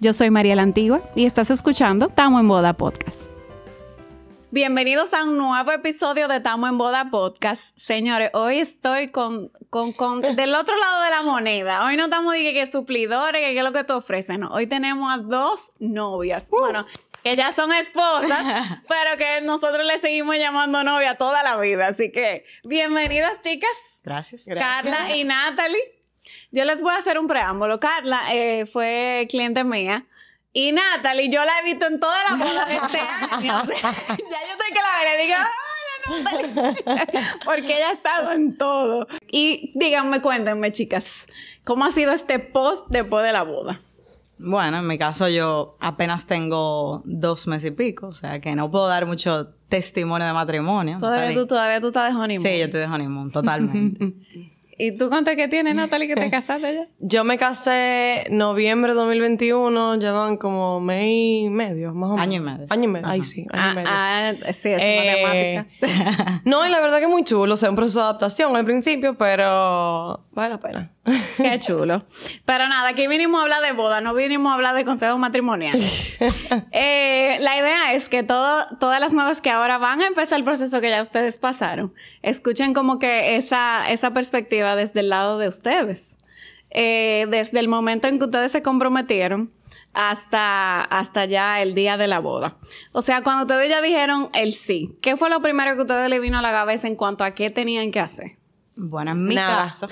yo soy María la Antigua y estás escuchando Tamo en Boda Podcast. Bienvenidos a un nuevo episodio de Tamo en Boda Podcast. Señores, hoy estoy con, con, con del otro lado de la moneda. Hoy no estamos diciendo que suplidores, que qué es lo que te ofrecen. No. Hoy tenemos a dos novias. Uh. Bueno, que ya son esposas, pero que nosotros le seguimos llamando novia toda la vida. Así que, bienvenidas, chicas. Gracias. Carla y Natalie. Yo les voy a hacer un preámbulo. Carla eh, fue cliente mía. Y Natalie, yo la he visto en todas las bodas de este año. O sea, ya yo estoy que la veré. Digo. Porque ella ha estado en todo. Y díganme, cuéntenme, chicas, ¿cómo ha sido este post después de la boda? Bueno, en mi caso yo apenas tengo dos meses y pico, o sea que no puedo dar mucho testimonio de matrimonio. Todavía tú, todavía tú estás de honeymoon. Sí, yo estoy de honeymoon, totalmente. ¿Y tú cuánto que tienes, Natalie, que te casaste ya? Yo me casé noviembre de 2021, llevan como mes y medio, más o menos. Año y medio. Año y medio. Ay, sí, año Ah, y medio. ah, sí, es Eh, matemática. no, y la verdad que es muy chulo, o sea, un proceso de adaptación al principio, pero vale la pena. Qué chulo. Pero nada, aquí vinimos a hablar de boda, no vinimos a hablar de consejos matrimoniales. Eh, la idea es que todo, todas las nuevas que ahora van a empezar el proceso que ya ustedes pasaron, escuchen como que esa, esa perspectiva desde el lado de ustedes. Eh, desde el momento en que ustedes se comprometieron hasta, hasta ya el día de la boda. O sea, cuando ustedes ya dijeron el sí, ¿qué fue lo primero que a ustedes le vino a la cabeza en cuanto a qué tenían que hacer? Bueno, en mi Nada. caso,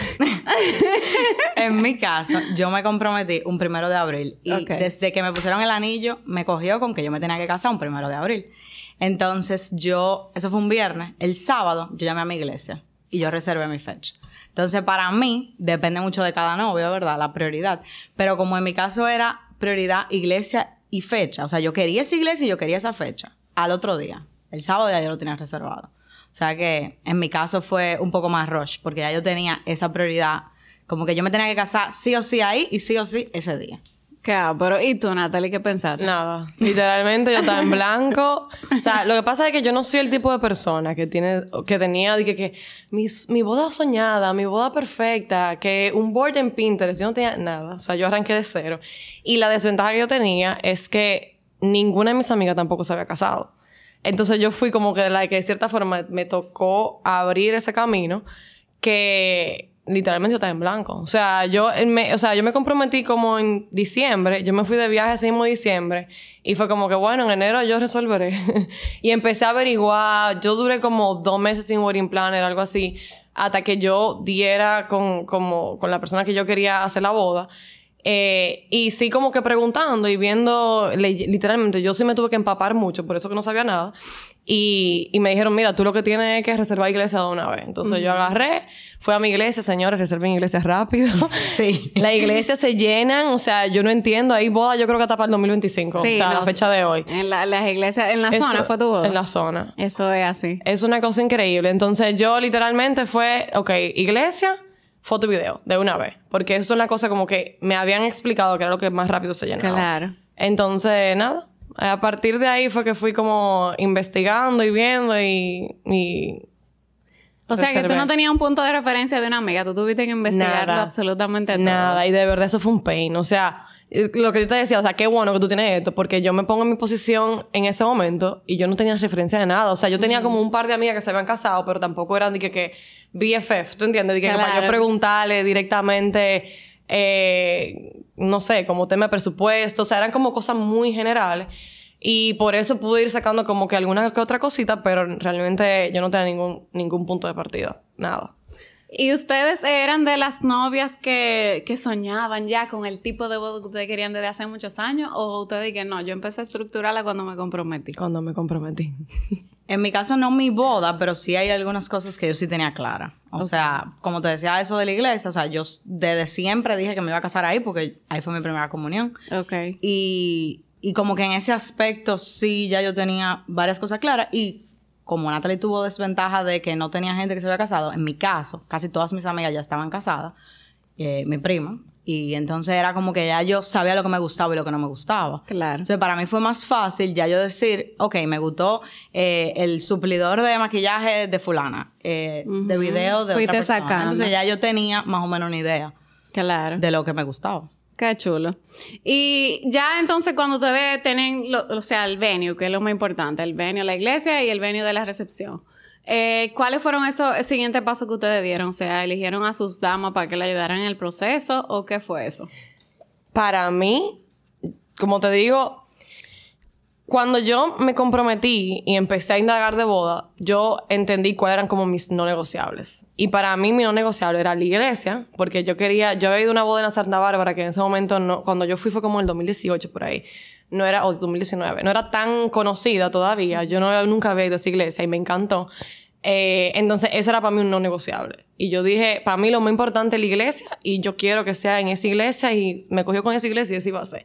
en mi caso, yo me comprometí un primero de abril y Ok. desde que me pusieron el anillo, me cogió con que yo me tenía que casar un primero de abril. Entonces yo, eso fue un viernes, el sábado yo llamé a mi iglesia y yo reservé mi fecha. Entonces para mí, depende mucho de cada novio, ¿verdad? La prioridad. Pero como en mi caso era prioridad iglesia y fecha, o sea, yo quería esa iglesia y yo quería esa fecha, al otro día, el sábado ya yo lo tenía reservado. O sea que en mi caso fue un poco más rush, porque ya yo tenía esa prioridad, como que yo me tenía que casar sí o sí ahí y sí o sí ese día. Pero ¿y tú, Natalie, qué pensaste? Nada. Literalmente yo estaba en blanco. O sea, lo que pasa es que yo no soy el tipo de persona que tiene, que tenía, dije que mi, mi boda soñada, mi boda perfecta, que un board en Pinterest, yo no tenía nada. O sea, yo arranqué de cero. Y la desventaja que yo tenía es que ninguna de mis amigas tampoco se había casado. Entonces yo fui como que la que de cierta forma me tocó abrir ese camino que literalmente yo estaba en blanco. O sea, yo me, o sea, yo me comprometí como en diciembre, yo me fui de viaje ese mismo diciembre y fue como que bueno, en enero yo resolveré. y empecé a averiguar, yo duré como dos meses sin wedding planner, algo así, hasta que yo diera con, como, con la persona que yo quería hacer la boda. Eh, y sí, como que preguntando y viendo, literalmente, yo sí me tuve que empapar mucho, por eso que no sabía nada. Y, y me dijeron, mira, tú lo que tienes es que reservar iglesia de una vez. Entonces yo agarré, fui a mi iglesia, señores, reserven iglesias rápido. Sí. Las iglesias se llenan, o sea, yo no entiendo, ahí boda yo creo que hasta para el 2025, Sí, o sea, no, la fecha de hoy. En la- las iglesias, en la Eso- zona fue tu boda. En la zona. Eso es así. Es una cosa increíble. Entonces yo literalmente fue, ok, iglesia, foto y video, de una vez. Porque eso es una cosa como que me habían explicado que era lo que más rápido se llenaba. Claro. Entonces, nada. A partir de ahí fue que fui como investigando y viendo y... y O sea, que tú no tenías un punto de referencia de una amiga, tú tuviste que investigarlo Nada. absolutamente todo. Nada, y de verdad eso fue un pain. O sea, eh, lo que yo te decía, o sea, qué bueno que tú tienes esto, porque yo me pongo en mi posición en ese momento y yo no tenía referencia de nada. O sea, yo tenía como un par de amigas que se habían casado, pero tampoco eran de que, que BFF, ¿tú entiendes? De que, que para yo preguntarle directamente, eh, no sé, como tema de presupuesto, o sea, eran como cosas muy generales. Y por eso pude ir sacando como que alguna que otra cosita, pero realmente yo no tenía ningún, ningún punto de partida. Nada. ¿Y ustedes eran de las novias que, que soñaban ya con el tipo de boda que ustedes querían desde hace muchos años? ¿O ustedes que no? Yo empecé a estructurarla cuando me comprometí. Cuando me comprometí. En mi caso no mi boda, pero sí hay algunas cosas que yo sí tenía clara. O sea, como te decía eso de la iglesia, o sea, yo desde siempre dije que me iba a casar ahí porque ahí fue mi primera comunión. Ok. Y, y como que en ese aspecto sí ya yo tenía varias cosas claras y como Natalie tuvo desventaja de que no tenía gente que se había casado, en mi caso, casi todas mis amigas ya estaban casadas, eh, mi prima, y entonces era como que ya yo sabía lo que me gustaba y lo que no me gustaba. Claro. Entonces para mí fue más fácil ya yo decir, ok, me gustó eh, el suplidor de maquillaje de fulana, eh, de video de Fuiste otra persona. sacando. Entonces ya yo tenía más o menos una idea Claro. de lo que me gustaba. Qué chulo. Y ya entonces cuando ustedes tienen, o sea, el venue, que es lo más importante, el venue de la iglesia y el venue de la recepción. eh, ¿Cuáles fueron esos siguientes pasos que ustedes dieron? O sea, ¿eligieron a sus damas para que le ayudaran en el proceso o qué fue eso? Para mí, como te digo, cuando yo me comprometí y empecé a indagar de boda, yo entendí cuáles eran como mis no negociables. Y para mí mi no negociable era la iglesia, porque yo quería, yo había ido a una boda en la Santa Bárbara que en ese momento, no, cuando yo fui fue como el 2018 por ahí. No era, o 2019, no era tan conocida todavía. Yo no, nunca había ido a esa iglesia y me encantó. Eh, entonces, ese era para mí un no negociable. Y yo dije, para mí lo más importante es la iglesia y yo quiero que sea en esa iglesia y me cogió con esa iglesia y así iba a ser.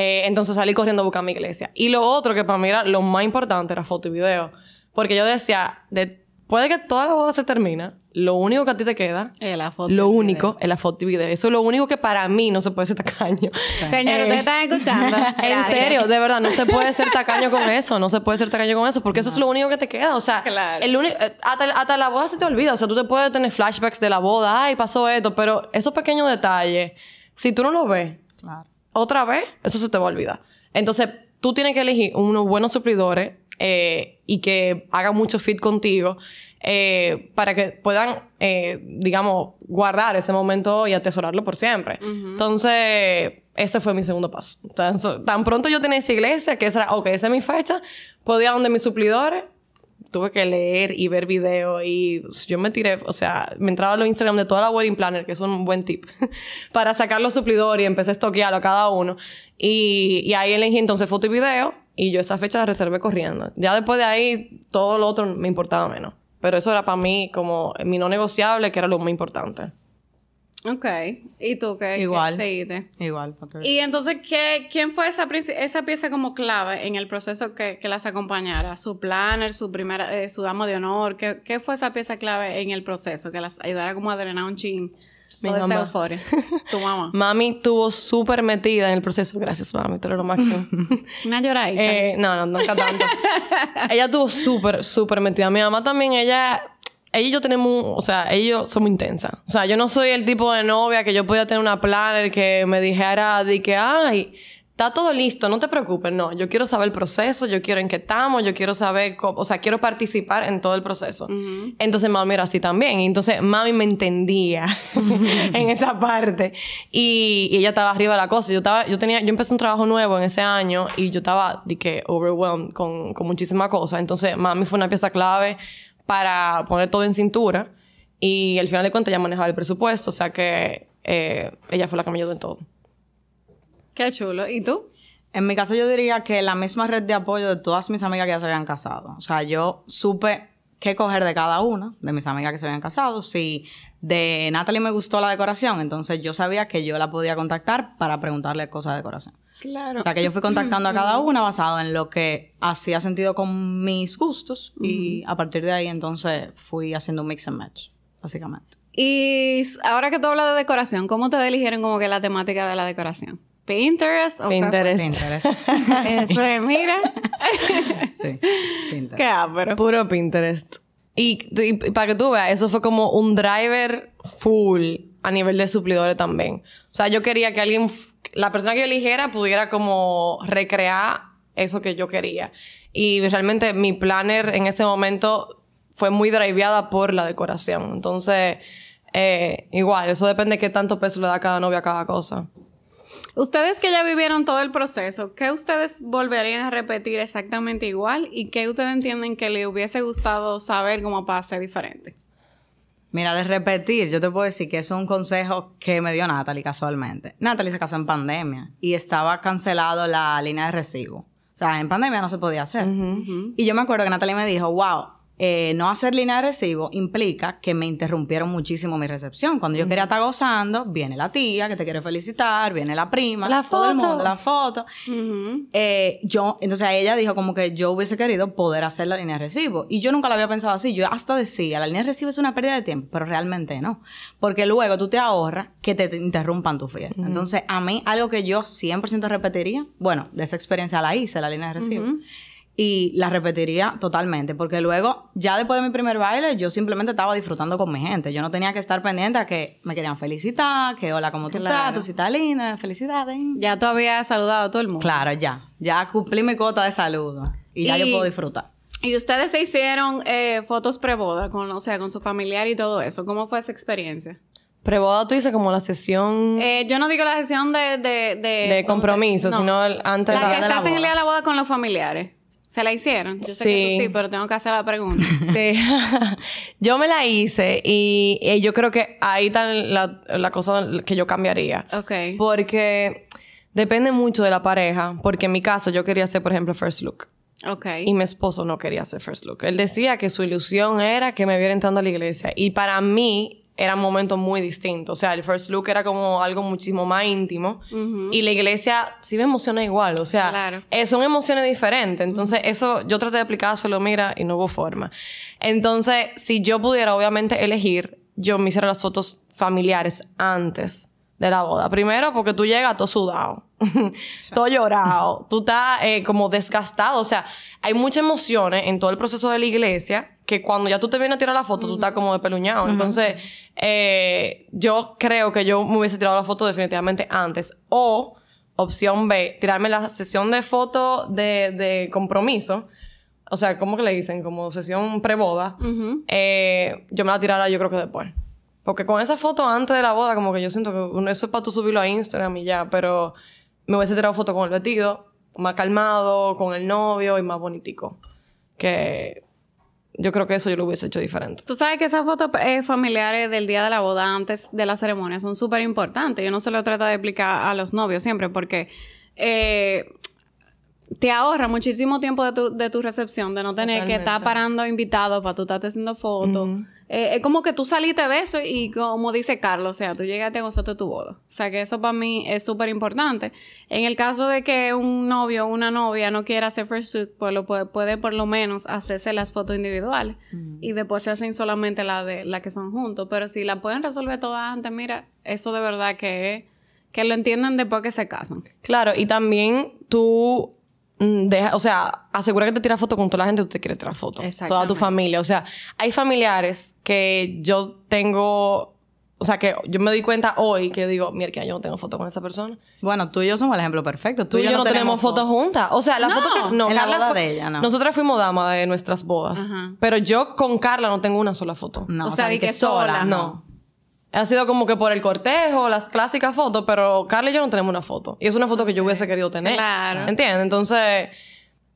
Eh, entonces salí corriendo a buscar mi iglesia. Y lo otro que para mí era lo más importante era foto y video. Porque yo decía, de- puede que toda la boda se termina, lo único que a ti te queda, Eh, la foto y lo único es la foto y video. Eso es lo único que para mí no se puede ser tacaño. Señor, Eh, ustedes están escuchando. en serio, de verdad, no se puede ser tacaño con eso, no se puede ser tacaño con eso, porque eso es lo único que te queda. O sea, Claro. el uni- eh, hasta, hasta la boda se te olvida. O sea, tú te puedes tener flashbacks de la boda, ay, pasó esto, pero esos pequeños detalles, si tú no los ves Claro. Otra vez, eso se te va a olvidar. Entonces, tú tienes que elegir unos buenos suplidores eh, y que hagan mucho fit contigo eh, para que puedan, eh, digamos, guardar ese momento y atesorarlo por siempre. Entonces, ese fue mi segundo paso. Tan, tan pronto yo tenía esa iglesia, que esa era, ok, esa es mi fecha, podía donde mis suplidores, tuve que leer y ver videos y yo me tiré, o sea, me entraba a los Instagram de toda la wedding planner, que es un buen tip, para sacar los suplidores y empecé a estoquearlo a cada uno. Y, y ahí elegí entonces foto y video y yo esa fecha la reservé corriendo. Ya después de ahí, todo lo otro me importaba menos. Pero eso era para mí como mi no negociable, que era lo más importante. Ok. ¿Y tú qué? Igual. qué seguiste? Igual. Y entonces, ¿qué, ¿quién fue esa, esa pieza como clave en el proceso que, que las acompañara? ¿Su planner, su primera, eh, su dama de honor? ¿Qué, ¿Qué fue esa pieza clave en el proceso que las ayudara como a drenar un chin Mi mamá. euforia? Tu mamá. Mami estuvo súper metida en el proceso. Gracias, mami, tú eres lo máximo. Una lloradita. Eh, no, no, nunca tanto. ella estuvo súper, súper metida. Mi mamá también, ella... Ella y yo tenemos, o sea, yo somos intensas. O sea, yo no soy el tipo de novia que yo podía tener una planner que me dijera de que, ay, está todo listo, no te preocupes. No, yo quiero saber el proceso, yo quiero en qué estamos, yo quiero saber, cómo- o sea, quiero participar en todo el proceso. Entonces, mami era así también. Entonces, mami me entendía en esa parte. Y, y ella estaba arriba de la cosa. Yo estaba, yo tenía, yo empecé un trabajo nuevo en ese año y yo estaba, de que, overwhelmed con, con muchísimas cosas. Entonces, mami fue una pieza clave para poner todo en cintura. Y al final de cuentas, ella manejaba el presupuesto. O sea que eh, ella fue la que me ayudó en todo. Qué chulo. ¿Y tú? En mi caso, yo diría que la misma red de apoyo de todas mis amigas que ya se habían casado. O sea, yo supe qué coger de cada una, de mis amigas que se habían casado. Si de Natalie me gustó la decoración, entonces yo sabía que yo la podía contactar para preguntarle cosas de decoración. Claro. O sea, que yo fui contactando a cada una basado en lo que hacía sentido con mis gustos y a partir de ahí entonces fui haciendo un mix and match, básicamente. Y ahora que tú hablas de decoración, ¿cómo te eligieron como que la temática de la decoración? ¿Pinterest? o? Pinterest. Pinterest. Eso es, mira. sí, Pinterest. Qué ápero. Puro Pinterest. Y, y para que tú veas, eso fue como un driver full a nivel de suplidores también. O sea, yo quería que alguien, la persona que yo eligiera pudiera como recrear eso que yo quería. Y realmente mi planner en ese momento fue muy driveada por la decoración. Entonces, eh, igual, eso depende de qué tanto peso le da cada novia a cada cosa. Ustedes que ya vivieron todo el proceso, ¿qué ustedes volverían a repetir exactamente igual? ¿Y qué ustedes entienden que le hubiese gustado saber como para diferente? Mira, de repetir, yo te puedo decir que es un consejo que me dio Natalie casualmente. Natalie se casó en pandemia y estaba cancelado la línea de recibo. O sea, en pandemia no se podía hacer. Y yo me acuerdo que Natalie me dijo, wow, eh, no hacer línea de recibo implica que me interrumpieron muchísimo mi recepción. Cuando yo quería estar gozando, viene la tía que te quiere felicitar, viene la prima, La todo el mundo, la foto. Eh, yo, entonces ella dijo como que yo hubiese querido poder hacer la línea de recibo. Y yo nunca la había pensado así. Yo hasta decía, la línea de recibo es una pérdida de tiempo, pero realmente no. Porque luego tú te ahorras que te, te interrumpan tu fiesta. Entonces, a mí, algo que yo 100% repetiría, bueno, de esa experiencia la hice, la línea de recibo. Y la repetiría totalmente, porque luego, ya después de mi primer baile, yo simplemente estaba disfrutando con mi gente. Yo no tenía que estar pendiente a que me querían felicitar, que hola, ¿cómo tú Claro. estás? Tú sí estás linda, felicidades. Ya tú habías saludado a todo el mundo. Claro, ya. Ya cumplí mi cuota de saludo. Y ya Y- yo puedo disfrutar. Y ustedes se hicieron eh, fotos preboda, con, o sea, con su familiar y todo eso. ¿Cómo fue esa experiencia? Preboda tú dices como la sesión Eh, yo no digo la sesión de... De, de, de compromiso, no. sino el- antes La de que la, se de hace en el día la de la boda con los familiares. ¿Se la hicieron? Yo sé que Sí. tú sí, pero tengo que hacer la pregunta. Sí. yo me la hice y, yo creo que ahí está la, la cosa que yo cambiaría. ok. Porque depende mucho de la pareja. Porque en mi caso yo quería hacer, por ejemplo, first look. Ok. Y mi esposo no quería hacer first look. Él decía que su ilusión era que me viera entrando a la iglesia. Y para mí era un momento muy distinto. O sea, el first look era como algo muchísimo más íntimo. Y la iglesia sí me emociona igual. O sea, Claro. eh, son emociones diferentes. Entonces, eso yo traté de explicárselo, mira, y no hubo forma. Entonces, si yo pudiera, obviamente, elegir, yo me hiciera las fotos familiares antes de la boda. Primero, porque tú llegas todo sudado, todo llorado, tú estás eh, como desgastado. O sea, hay muchas emociones en todo el proceso de la iglesia que cuando ya tú te vienes a tirar la foto, tú estás como despeluñado. Entonces, eh, yo creo que yo me hubiese tirado la foto definitivamente antes. O, opción B, tirarme la sesión de foto de, de compromiso. O sea, ¿cómo que le dicen? Como sesión preboda. Eh, yo me la tirara yo creo que después. Porque con esa foto antes de la boda, como que yo siento que eso es para tú subirlo a Instagram y ya, pero me hubiese tirado foto con el vestido, más calmado, con el novio y más bonitico. Que yo creo que eso yo lo hubiese hecho diferente. Tú sabes que esas fotos eh, familiares del día de la boda antes de la ceremonia son súper importantes. Yo no se lo trato de explicar a los novios siempre porque eh, te ahorra muchísimo tiempo de tu, de tu recepción, de no tener que estar parando invitados para tú estarte haciendo fotos. Eh, es como que tú saliste de eso y como dice Carlos, o sea, tú llegaste a gozarte tu boda. O sea, que eso para mí es súper importante. En el caso de que un novio o una novia no quiera hacer first look, pues lo puede, puede por lo menos hacerse las fotos individuales y después se hacen solamente la de la que son juntos. Pero si la pueden resolver todas antes, mira, eso de verdad que es, que lo entienden después que se casan. Claro, y también tú deja, o sea, asegura que te tiras foto con toda la gente que tú te quieres tirar foto. Toda tu familia. O sea, hay familiares que yo tengo, o sea, que yo me di cuenta hoy que digo, mierda, yo no tengo foto con esa persona. Bueno, tú y yo somos el ejemplo perfecto. Tú y yo no tenemos fotos juntas. O sea, la No, foto que... No, en la Carla boda fue- de ella, no. Nosotras fuimos dama de nuestras bodas. Ajá. Pero yo con Carla no tengo una sola foto. No, O o sea, sea, de que que sola, sola, No. Ha sido como que por el cortejo, las clásicas fotos, pero Carla y yo no tenemos una foto. Y es una foto que yo hubiese querido tener. Claro. ¿Entiendes? Entonces,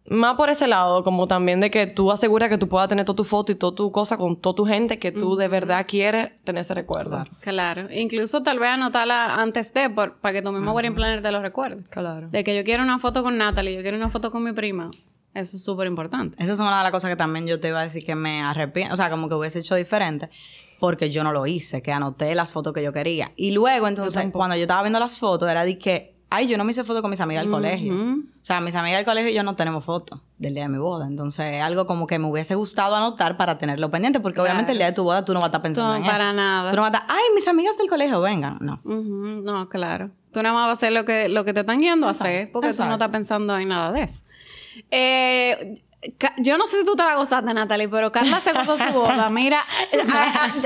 más por ese lado, como también de que tú aseguras que tú puedas tener toda tu foto y toda tu cosa con toda tu gente que tú de verdad quieres tener ese recuerdo. Claro. Incluso tal vez anotarla antes de, por- para que tu mismo wedding planner te lo recuerde. Claro. De que yo quiero una foto con Natalie, yo quiero una foto con mi prima. Eso es súper importante. Esa es una de las cosas que también yo te iba a decir que me arrepiento, o sea, como que hubiese hecho diferente, porque yo no lo hice, que anoté las fotos que yo quería. Y luego, entonces, cuando yo estaba viendo las fotos, era de que, ay, yo no me hice fotos con mis amigas del colegio. O sea, mis amigas del colegio y yo no tenemos fotos del día de mi boda. Entonces, es algo como que me hubiese gustado anotar para tenerlo pendiente, porque obviamente el día de tu boda tú no vas a estar pensando No, en para eso. nada. Tú no vas a estar, ay, mis amigas del colegio, vengan. No. No, claro. Tú nada más vas a hacer lo que, lo que te están guiando a hacer, porque tú no estás pensando en nada de eso. Eh, yo no sé si tú te la gozaste, Natalie, pero Carla se gozó su boda. Mira,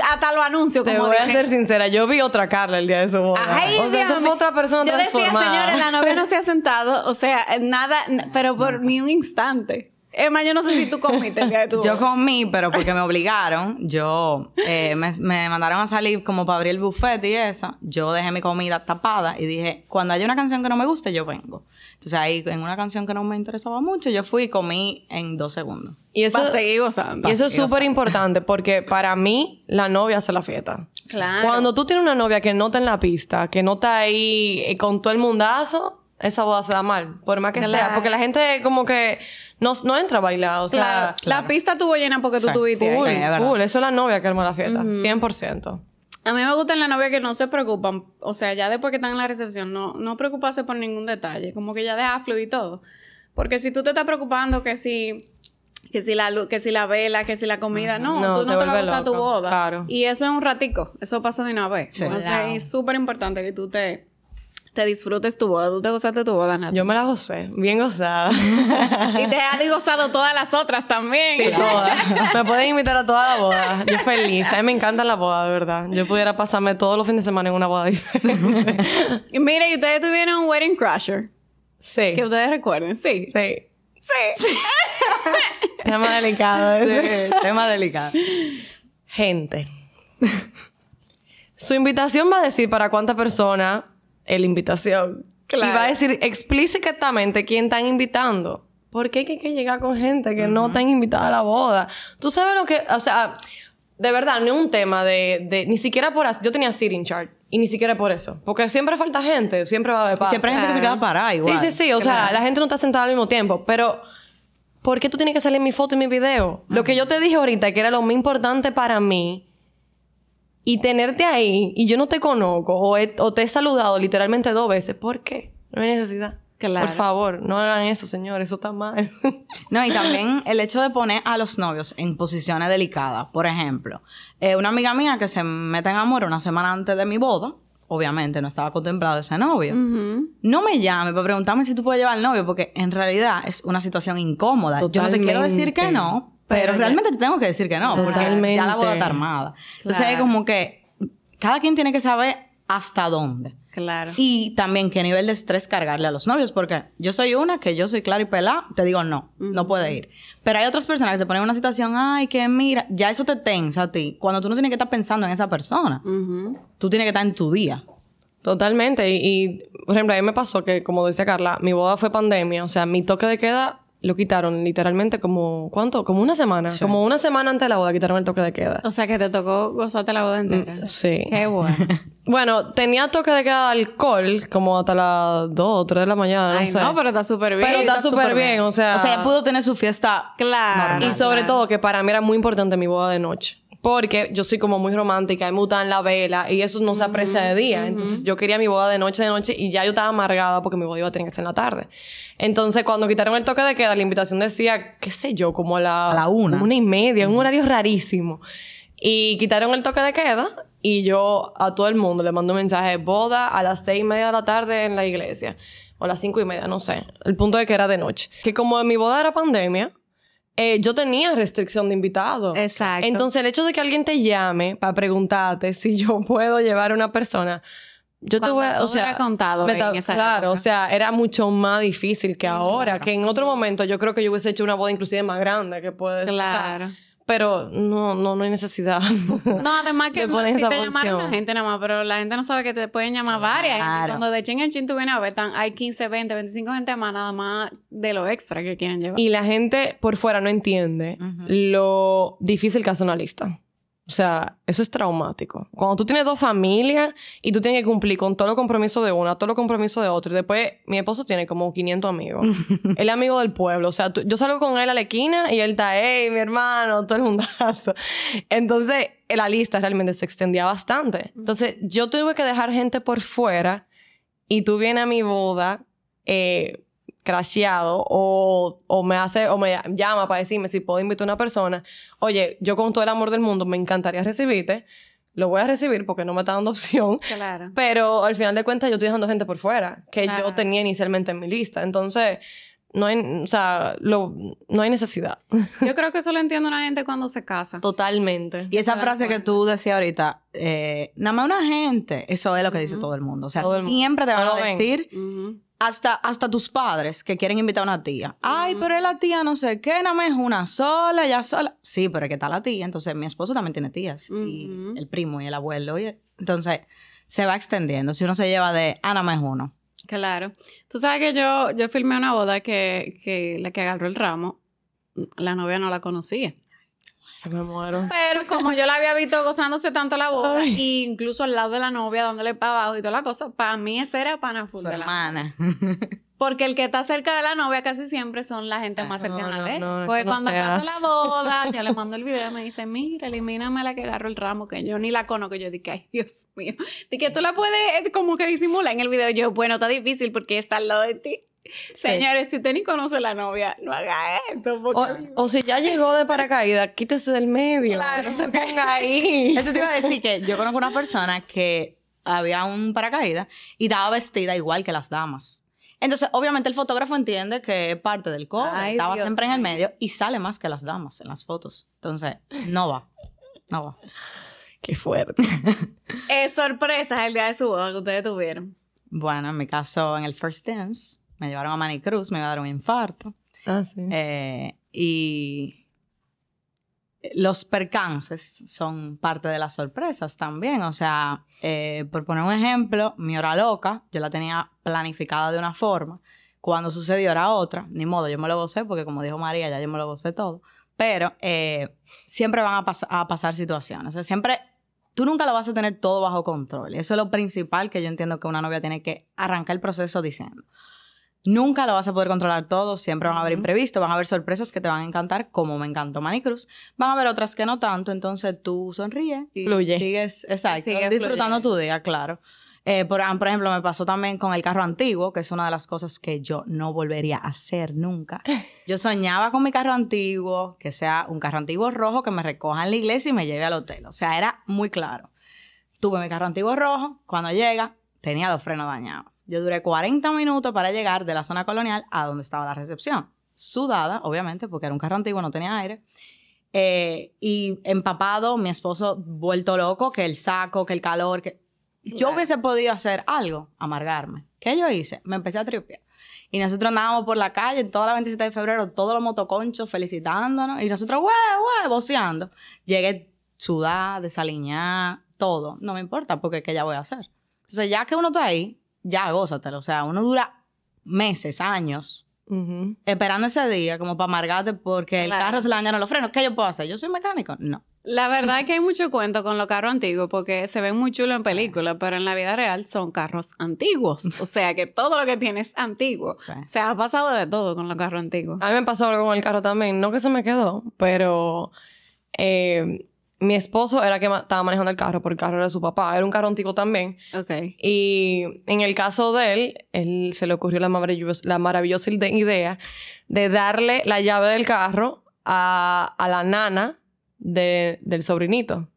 hasta lo anuncio. Te como voy a ser sincera, yo vi otra Carla el día de su boda. Ay, o sea, fue mío. otra persona Yo decía, transformada. señores, la novia no se ha sentado, o sea, nada, n- pero por ni un instante. Emma, yo no sé si tú comiste el día de tu Yo boda. comí, pero porque me obligaron. Yo eh, me, me mandaron a salir como para abrir el buffet y eso. Yo dejé mi comida tapada y dije, cuando haya una canción que no me guste, yo vengo. Entonces ahí, en una canción que no me interesaba mucho, yo fui y comí en dos segundos. Y eso, Va gozando. y eso es súper importante porque para mí la novia hace la fiesta. Claro. Cuando tú tienes una novia que no está en la pista, que no está ahí eh, con todo el mundazo, esa boda se da mal. Por más que sea. Claro. Porque la gente como que no, no entra a bailar. O sea, Claro, La pista estuvo llena porque tú Sí. tuviste. Full, Sí, es verdad. full. Eso es la novia que arma la fiesta. 100%. A mí me gustan las novias que no se preocupan. O sea, ya después que están en la recepción, no, no preocuparse por ningún detalle. Como que ya deja fluir todo. Porque si tú te estás preocupando que si, que si la luz, que si la vela, que si la comida, no, No, tú te no te vas a gozar tu boda. Claro. Y eso es un ratico. Eso pasa de una vez. Sí. Entonces Claro. es súper importante que tú te, te disfrutes tu boda. ¿Tú te gozaste tu boda, Nat? Yo me la gocé, bien gozada. Y te has gozado todas las otras también. Sí, todas. Me pueden invitar a toda la boda. Yo feliz. A mí me encanta la boda, de verdad. Yo pudiera pasarme todos los fines de semana en una boda diferente. Y ustedes tuvieron un wedding crusher. Sí. Que ustedes recuerden, sí. Sí. Sí. Tema delicado ese. Sí, tema delicado. Gente. Su invitación va a decir para cuánta persona es la invitación. Claro. Y va a decir explícitamente quién están invitando. ¿Por qué hay que, llegar con gente que no están invitada a la boda? Tú sabes lo que... O sea, de verdad, no es un tema de... de ni siquiera por... as- Yo tenía sitting chart. Y ni siquiera por eso. Porque siempre falta gente. Siempre va a haber paso. Siempre hay gente que se queda parada igual. Sí, sí, sí. O sea, la gente no está sentada al mismo tiempo. Pero... ¿Por qué tú tienes que salir mi foto y mi video? Lo que yo te dije ahorita, que era lo más importante para mí, y tenerte ahí, y yo no te conozco, o, he- o te he saludado literalmente dos veces, ¿por qué? No hay necesidad. Claro. Por favor, no hagan eso, señores, eso está mal. No, y también el hecho de poner a los novios en posiciones delicadas. Por ejemplo, eh, una amiga mía que se mete en amor una semana antes de mi boda, obviamente no estaba contemplado ese novio. No me llame para preguntarme si tú puedes llevar al novio, porque en realidad es una situación incómoda. Yo no te quiero decir que no, pero, realmente te tengo que decir que no, porque Totalmente. ya la boda está armada. Entonces es como que cada quien tiene que saber hasta dónde. Claro. Y también qué nivel de estrés cargarle a los novios, porque yo soy una que yo soy clara y pelada, te digo no, no puede ir. Pero hay otras personas que se ponen en una situación, ay, que mira, ya eso te tensa a ti, cuando tú no tienes que estar pensando en esa persona, tú tienes que estar en tu día. Totalmente. Y, y, por ejemplo, a mí me pasó que, como decía Carla, mi boda fue pandemia. O sea, mi toque de queda lo quitaron literalmente como, ¿cuánto? Como una semana. Como una semana antes de la boda quitaron el toque de queda. O sea que te tocó gozarte la boda entera. Sí. Qué bueno. Bueno, tenía toque de queda de alcohol como hasta las 2 o 3 de la mañana, no Ay, sé. no, pero está súper bien. Pero está súper bien, o sea... O sea, ella pudo tener su fiesta. Claro. Normal. Y sobre claro. todo que para mí era muy importante mi boda de noche. Porque yo soy como muy romántica, me gustan la vela y eso no se aprecia de día. Entonces yo quería mi boda de noche de noche y ya yo estaba amargada porque mi boda iba a tener que ser en la tarde. Entonces cuando quitaron el toque de queda, la invitación decía, qué sé yo, como a la, A la una. Una y media, un horario rarísimo. Y quitaron el toque de queda y yo a todo el mundo le mando un mensaje, boda a las seis y media de la tarde en la iglesia. O a las cinco y media, no sé. El punto de que era de noche. Que como mi boda era pandemia, eh, yo tenía restricción de invitados. Exacto. Entonces, el hecho de que alguien te llame para preguntarte si yo puedo llevar a una persona, yo te voy a. O sea, contado en esa claro, época. o sea, era mucho más difícil que ahora. Que en otro momento yo creo que yo hubiese hecho una boda inclusive más grande que puede ser. Claro. Pero no, no, no hay necesidad. No, además que no, si te llamaron porción. una gente nada más, pero la gente no sabe que te pueden llamar varias. Claro. Cuando de chin en chin tú vienes a ver, tan, hay 15, 20, 25 gente más nada más de lo extra que quieren llevar. Y la gente por fuera no entiende lo difícil que hace una lista. O sea, eso es traumático. Cuando tú tienes dos familias y tú tienes que cumplir con todos los compromisos de una, todos los compromisos de otro. Y después, mi esposo tiene como 500 amigos. él es amigo del pueblo. O sea, tú- yo salgo con él a la esquina y él está, hey, mi hermano, todo el mundazo. Entonces, la lista realmente se extendía bastante. Entonces, yo tuve que dejar gente por fuera y tú vienes a mi boda eh, crasheado o, o me hace o me llama para decirme si puedo invitar a una persona. Oye, yo con todo el amor del mundo me encantaría recibirte. Lo voy a recibir porque no me está dando opción. Claro. Pero al final de cuentas yo estoy dejando gente por fuera que Claro. yo tenía inicialmente en mi lista. Entonces, no hay, o sea, lo- no hay necesidad. Yo creo que eso lo entiende una gente cuando se casa. Totalmente. Y esa frase que tú decías ahorita, eh, nada más una gente, eso es lo que dice todo el mundo. O sea, Todo el mundo. siempre te van No a decir. Hasta, hasta tus padres que quieren invitar a una tía. Ay, pero es la tía no sé qué, nada más es una sola, ya sola. Sí, pero es que está la tía. Entonces, mi esposo también tiene tías. Y el primo y el abuelo. y- entonces, se va extendiendo. Si uno se lleva de, ah, nada más es uno. Claro. Tú sabes que yo, yo filmé una boda que, que la que agarró el ramo, la novia no la conocía. Me muero. Pero como yo la había visto gozándose tanto la boda, Ay. y incluso al lado de la novia, dándole para abajo y toda la cosa, para mí ese era pana full Su de la- hermana. Porque el que está cerca de la novia casi siempre son la gente más No, cercana no, de él. no, Porque no cuando pasa la boda, yo le mando el video y me dice, mira, elimíname la que agarró el ramo, que yo ni la conozco. Yo dije, ay, Dios mío. Dije, tú la puedes eh, como que disimular en el video. Yo, bueno, está difícil porque está al lado de ti. Señores, si usted ni conoce a la novia, no haga eso. Porque... O, o si ya llegó de paracaídas, quítese del medio. Claro. No se ponga ahí. Eso te iba a decir que yo conozco una persona que, había un paracaídas y estaba vestida igual que las damas. Entonces, obviamente, el fotógrafo entiende que es parte del. Ay, Estaba Dios siempre en el medio y sale más que las damas en las fotos. Entonces, no va. No va. Qué fuerte. Eh, sorpresas el día de su boda que ustedes tuvieron. Bueno, en mi caso, en el first dance, me llevaron a Manicruz, me iba a dar un infarto. Ah, sí. Eh, y los percances son parte de las sorpresas también. O sea, eh, por poner un ejemplo, mi hora loca, yo la tenía planificada de una forma. Cuando sucedió era otra. Ni modo, yo me lo gocé porque como dijo María, ya yo me lo gocé todo. Pero eh, siempre van a, pas- a pasar situaciones. O sea, siempre... Tú nunca lo vas a tener todo bajo control. Eso es lo principal que yo entiendo que una novia tiene que arrancar el proceso diciendo. Nunca lo vas a poder controlar todo, siempre van a haber imprevistos, van a haber sorpresas que te van a encantar, como me encantó Manicruz. Van a haber otras que no tanto, entonces tú sonríes y Fluye. sigues, exacto, disfrutando tu día, claro. Eh, por, por ejemplo, me pasó también con el carro antiguo, que es una de las cosas que yo no volvería a hacer nunca. Yo soñaba con mi carro antiguo, que sea un carro antiguo rojo que me recoja en la iglesia y me lleve al hotel. O sea, era muy claro. Tuve mi carro antiguo rojo, cuando llega, tenía los frenos dañados. Yo duré 40 minutos para llegar de la zona colonial a donde estaba la recepción. Sudada, obviamente, porque era un carro antiguo, no tenía aire. Eh, y empapado, mi esposo vuelto loco, que el saco, que el calor, que... Yo hubiese podido hacer algo, amargarme. ¿Qué yo hice? Me empecé a tripear. Y nosotros andábamos por la calle toda la 27 de febrero, todos los motoconchos felicitándonos. Y nosotros, güey, güey, voceando. Llegué sudada, desaliñada, todo. No me importa, porque ¿qué ya voy a hacer? Entonces, ya que uno está ahí, ya gózatelo. O sea, uno dura meses, años, esperando ese día como para amargarte porque el carro se le dañaron los frenos. ¿Qué yo puedo hacer? ¿Yo soy mecánico? No. La verdad es que hay mucho cuento con los carros antiguos porque se ven muy chulos en películas, pero en la vida real son carros antiguos. O sea que todo lo que tiene es antiguo. Sí. O sea, ha pasado de todo con los carros antiguos. A mí me pasó algo con el carro también. No que se me quedó, pero eh, mi esposo era que ma- estaba manejando el carro, porque el carro era de su papá. Era un carro antiguo también. Ok. Y en el caso de él, él se le ocurrió la maravillosa, la maravillosa ide- idea de darle la llave del carro a, a la nana de- del sobrinito.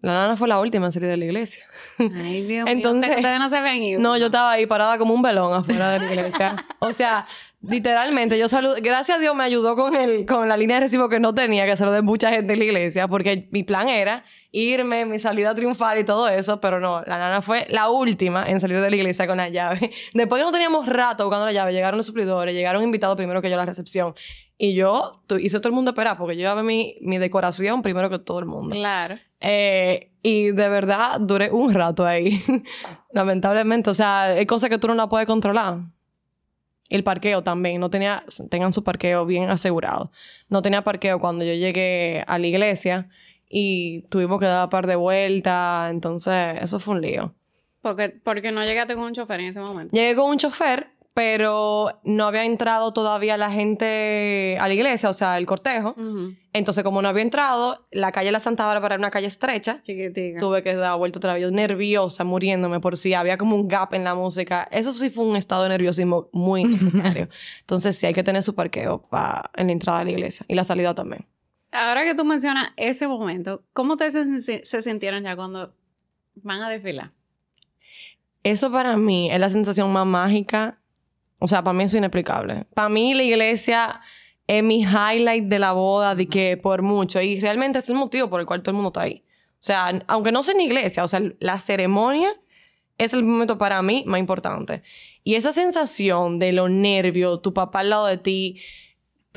La nana fue la última en salir de la iglesia. Ay, Dios mío. O sea, ustedes no se ven ido. No, yo estaba ahí parada como un velón afuera de la iglesia. O sea, literalmente, yo salud, gracias a Dios me ayudó con el, con la línea de recibo que no tenía que hacerlo de mucha gente en la iglesia, porque mi plan era irme, mi salida triunfal y todo eso, pero no, la nana fue la última en salir de la iglesia con la llave. Después que no teníamos rato buscando la llave, llegaron los suplidores, llegaron invitados primero que yo a la recepción. Y yo tu- hice todo el mundo esperar, porque yo llevaba mi, mi decoración primero que todo el mundo. Claro. Eh, y de verdad duré un rato ahí. Lamentablemente, o sea, hay cosas que tú no las puedes controlar. El parqueo también, no tenía, tengan su parqueo bien asegurado. No tenía parqueo cuando yo llegué a la iglesia y tuvimos que dar un par de vueltas, entonces eso fue un lío. Porque, porque no llegaste con un chofer en ese momento. Llegué con un chofer, pero no había entrado todavía la gente a la iglesia, o sea, el cortejo. Entonces, como no había entrado, la calle La Santa Bárbara era una calle estrecha, Chiquitica. tuve que dar vuelta otra vez, yo nerviosa, muriéndome por si había como un gap en la música. Eso sí fue un estado de nerviosismo muy necesario. Entonces sí hay que tener su parqueo pa- en la entrada de la iglesia y la salida también. Ahora que tú mencionas ese momento, ¿cómo ustedes se, se sintieron ya cuando van a desfilar? Eso para mí es la sensación más mágica. O sea, para mí es inexplicable. Para mí la iglesia es mi highlight de la boda, de que por mucho. Y realmente es el motivo por el cual todo el mundo está ahí. O sea, aunque no sea en iglesia, o sea, la ceremonia es el momento para mí más importante. Y esa sensación de los nervios, tu papá al lado de ti,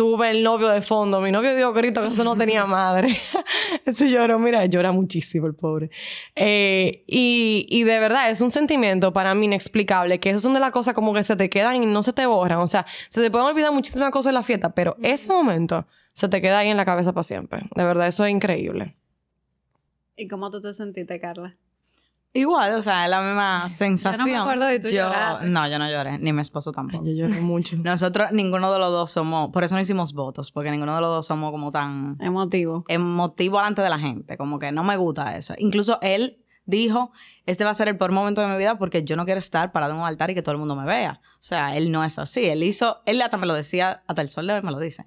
tuve el novio de fondo, mi novio dio grito que eso no tenía madre. Eso lloró, mira, llora muchísimo el pobre. Eh, y, y de verdad es un sentimiento para mí inexplicable, que esas son de las cosas como que se te quedan y no se te borran. O sea, se te pueden olvidar muchísimas cosas en la fiesta, pero ese momento se te queda ahí en la cabeza para siempre. De verdad, eso es increíble. ¿Y cómo tú te sentiste, Carla? Igual, o sea, es la misma sensación. acuerdo de tú Yo- lloraste. No, yo no lloré, ni mi esposo tampoco. Yo lloré mucho. Nosotros, ninguno de los dos somos, por eso no hicimos votos, porque ninguno de los dos somos como tan Emotivo. emotivo delante de la gente, como que no me gusta eso. Incluso él dijo, este va a ser el peor momento de mi vida porque yo no quiero estar parado en un altar y que todo el mundo me vea. O sea, él no es así. Él hizo, él hasta me lo decía, hasta el sol de hoy me lo dice.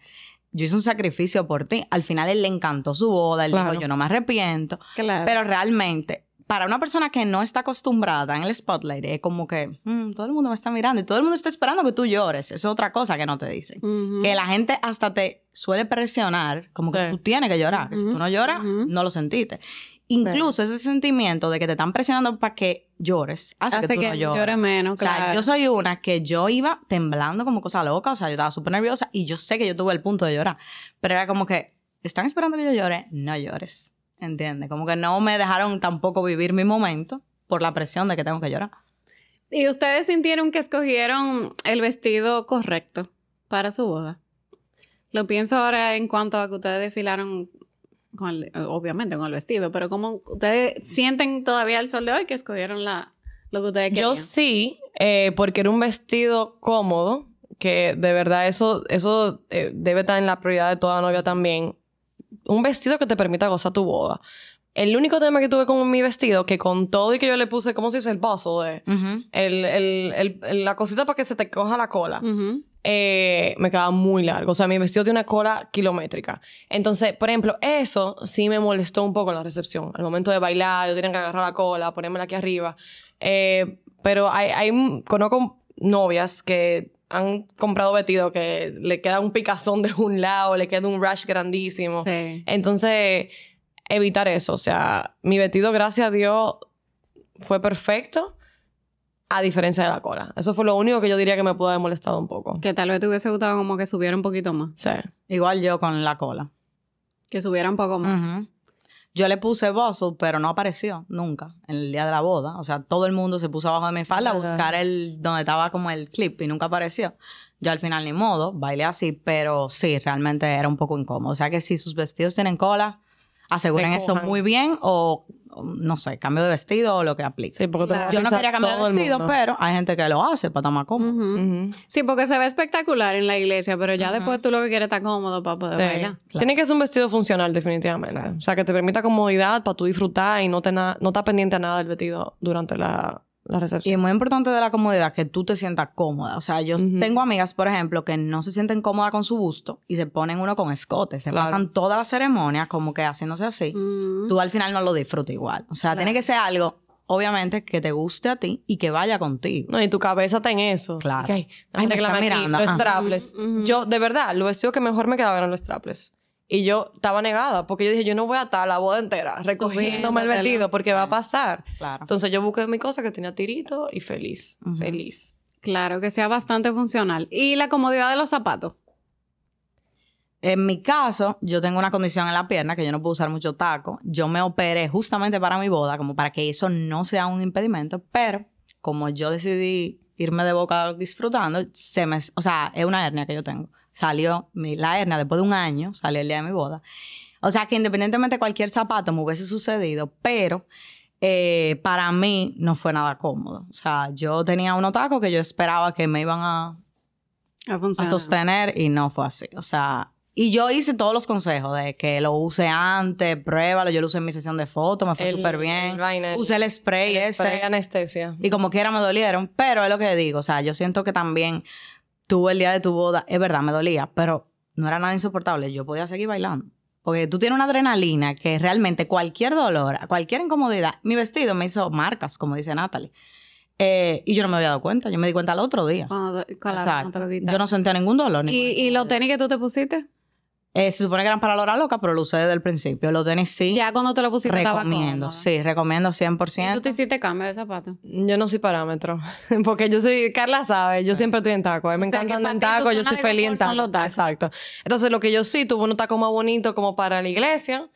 Yo hice un sacrificio por ti. Al final él le encantó su boda, él Claro. dijo, yo no me arrepiento. Claro. Pero realmente, para una persona que no está acostumbrada en el spotlight, es como que mm, todo el mundo me está mirando y todo el mundo está esperando que tú llores. Eso es otra cosa que no te dicen. Que la gente hasta te suele presionar, como que Sí. tú tienes que llorar. Si tú no lloras, no lo sentiste. Incluso ese sentimiento de que te están presionando para que llores, hace, Hace que tú que no llores. llore menos, O sea, claro. yo soy una que yo iba temblando como cosa loca, o sea, yo estaba súper nerviosa y yo sé que yo tuve el punto de llorar, pero era como que, ¿están esperando que yo llore? No llores, ¿entiendes? Como que no me dejaron tampoco vivir mi momento por la presión de que tengo que llorar. ¿Y ustedes sintieron que escogieron el vestido correcto para su boda? Lo pienso ahora en cuanto a que ustedes desfilaron, con el- obviamente con el vestido, pero ¿cómo ustedes sienten todavía el sol de hoy que escogieron la, lo que ustedes Yo querían? sí, eh, porque era un vestido cómodo, que de verdad eso, eso eh, debe estar en la prioridad de toda novia también. Un vestido que te permita gozar tu boda. El único tema que tuve con mi vestido, que con todo y que yo le puse, ¿cómo se dice? El bustle, de, el, el- el- el- la cosita para que se te coja la cola. Eh, me quedaba muy largo. O sea, mi vestido tiene una cola kilométrica. Entonces, por ejemplo, eso sí me molestó un poco en la recepción. Al momento de bailar, yo tenía que agarrar la cola, ponérmela aquí arriba. Eh, pero hay, hay, conozco novias que han comprado vestido que le queda un picazón de un lado, le queda un rush grandísimo. Sí. Entonces, evitar eso. O sea, mi vestido, gracias a Dios, fue perfecto. A diferencia de la cola. Eso fue lo único que yo diría que me pudo haber molestado un poco. Que tal vez te hubiese gustado como que subiera un poquito más. Sí. Igual yo con la cola. Que subiera un poco más. Yo le puse bustle, pero no apareció nunca en el día de la boda. O sea, todo el mundo se puso abajo de mi falda a Ajá. buscar el donde estaba como el clip y nunca apareció. Yo al final ni modo, bailé así, pero sí, realmente era un poco incómodo. O sea que si sus vestidos tienen cola, aseguren eso muy bien o, no sé, cambio de vestido o lo que aplique. Sí, porque Claro. Yo no quería cambiar de vestido, pero hay gente que lo hace para estar más cómodo. Sí, porque se ve espectacular en la iglesia, pero ya después tú lo que quieres es estar cómodo para poder Sí. bailar. Claro. Tiene que ser un vestido funcional, definitivamente. O sea, que te permita comodidad para tú disfrutar y no, te no estar pendiente a nada del vestido durante la, la Y recepción. es muy importante de la comodidad que tú te sientas cómoda. O sea, yo tengo amigas, por ejemplo, que no se sienten cómodas con su busto y se ponen uno con escote. Se Claro. pasan toda la ceremonia como que haciéndose así. Mm. Tú al final no lo disfrutas igual. O sea, Claro. tiene que ser algo, obviamente, que te guste a ti y que vaya contigo. No, y tu cabeza está en eso. Claro. Ok, Ay, me está mirando. Los. Ujú. Yo, de verdad, los vestidos que mejor me quedaban eran los strapless. Y yo estaba negada porque yo dije, yo no voy a estar la boda entera recogiéndome el vestido porque va a pasar. Claro. Entonces yo busqué mi cosa que tenía tirito y feliz. Feliz. Claro, que sea bastante funcional. Y la comodidad de los zapatos. En mi caso, yo tengo una condición en la pierna que yo no puedo usar mucho taco. Yo me operé justamente para mi boda, como para que eso no sea un impedimento, pero como yo decidí irme de boca disfrutando, se me, o sea, es una hernia que yo tengo. Salió mi, la hernia después de un año, salió el día de mi boda. O sea, que independientemente de cualquier zapato me hubiese sucedido, pero eh, para mí no fue nada cómodo. O sea, yo tenía unos tacos que yo esperaba que me iban a, A sostener y no fue así. O sea, y yo hice todos los consejos de que lo use antes, pruébalo. Yo lo usé en mi sesión de fotos, me fue El- súper el bien. vaina- Usé el spray el ese. spray anestesia. Y como quiera me dolieron, pero es lo que digo. O sea, yo siento que también tuve el día de tu boda, es verdad, me dolía, pero no era nada insoportable. Yo podía seguir bailando. Porque tú tienes una adrenalina que realmente cualquier dolor, cualquier incomodidad, mi vestido me hizo marcas, como dice Natalie. Eh, y yo no me había dado cuenta, yo me di cuenta al otro día. Cuando, claro. Yo no sentía ningún dolor. ni ¿Y, y los tenis que tú te pusiste? Eh, se supone que eran para la hora loca, pero lo usé desde el principio. Los tenis sí. Ya cuando te lo pusiste estaba recomiendo. cómodo. Sí, recomiendo ¿Y 100%. tú te hiciste cambio de zapatos? Yo no soy parámetro. Porque yo soy, Carla sabe, yo siempre estoy en taco. A mí me O sea, encanta que andar en taco, yo soy feliz en taco. los tacos. Exacto. Entonces, lo que yo sí, tuve unos tacos más bonitos como para la iglesia.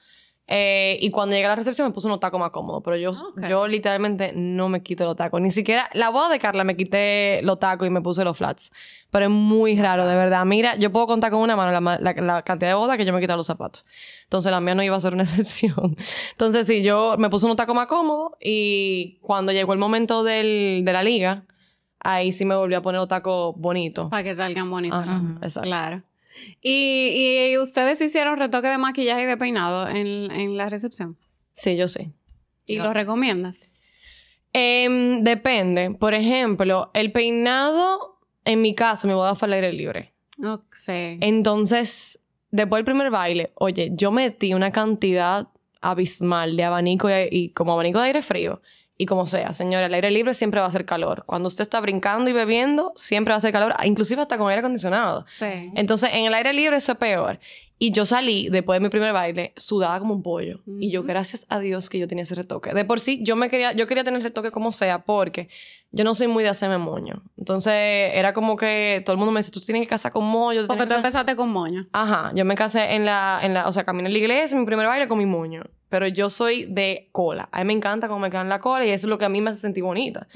Eh, y cuando llegué a la recepción me puse unos tacos más cómodos. Pero yo, Ok. yo literalmente no me quito los tacos. Ni siquiera la boda de Carla me quité los tacos y me puse los flats. Pero es muy raro, de verdad. Mira, yo puedo contar con una mano la, la- la cantidad de bodas que yo me he quitado los zapatos. Entonces la mía no iba a ser una excepción. Entonces sí, yo me puse unos tacos más cómodos y cuando llegó el momento del, de la liga, ahí sí me volví a poner los tacos bonitos. Para que salgan bonitos. Ajá, Ujú. exacto. Claro. ¿Y, y ustedes hicieron retoque de maquillaje y de peinado en, en la recepción? Sí, yo sí. ¿Y No. lo recomiendas? Em, depende. Por ejemplo, el peinado, en mi caso, mi boda fue al aire libre. No sé. Entonces, después del primer baile, oye, yo metí una cantidad abismal de abanico y, y como abanico de aire frío. Y como sea, señora, el aire libre siempre va a ser calor. Cuando usted está brincando y bebiendo, siempre va a ser calor, inclusive hasta con aire acondicionado. Sí. Entonces, en el aire libre eso es peor. Y yo salí, después de mi primer baile, sudada como un pollo. Y yo, gracias a Dios que yo tenía ese retoque. De por sí, yo me quería, yo quería tener retoque como sea, porque yo no soy muy de hacerme moño. Entonces, era como que todo el mundo me dice, tú tienes que casar con moño. Porque tú que casar-". empezaste con moño. Ajá, yo me casé en la, en la, o sea, caminé en la iglesia, mi primer baile con mi moño. Pero yo soy de cola. A mí me encanta cómo me quedan la cola y eso es lo que a mí me hace sentir bonita.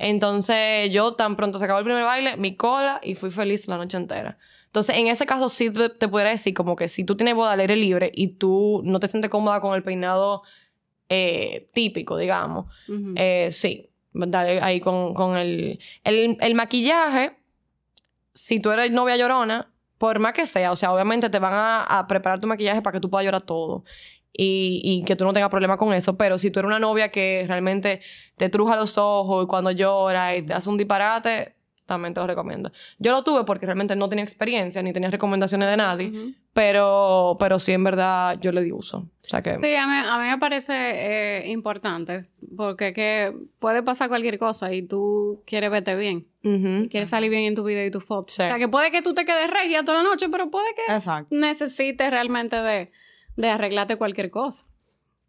Entonces, yo tan pronto se acabó el primer baile, mi cola y fui feliz la noche entera. Entonces, en ese caso sí te, te pudiera decir como que si tú tienes boda al aire libre y tú no te sientes cómoda con el peinado eh, típico, digamos, eh, sí, dale ahí con, con el, el, el maquillaje, si tú eres novia llorona, por más que sea, o sea, obviamente te van a, a preparar tu maquillaje para que tú puedas llorar todo. Y, y que tú no tengas problema con eso, pero si tú eres una novia que realmente te truja los ojos y cuando llora y te hace un disparate, también te lo recomiendo. Yo lo tuve porque realmente no tenía experiencia ni tenía recomendaciones de nadie, Ujú. pero, pero sí, en verdad, yo le di uso. O sea que... Sí, a mí, a mí me parece eh, importante porque que puede pasar cualquier cosa y tú quieres verte bien. Ujú. Quieres salir bien en tu video y tu foto. Sí. O sea, que puede que tú te quedes regia toda la noche, pero puede que Exacto. necesites realmente de, de arreglarte cualquier cosa.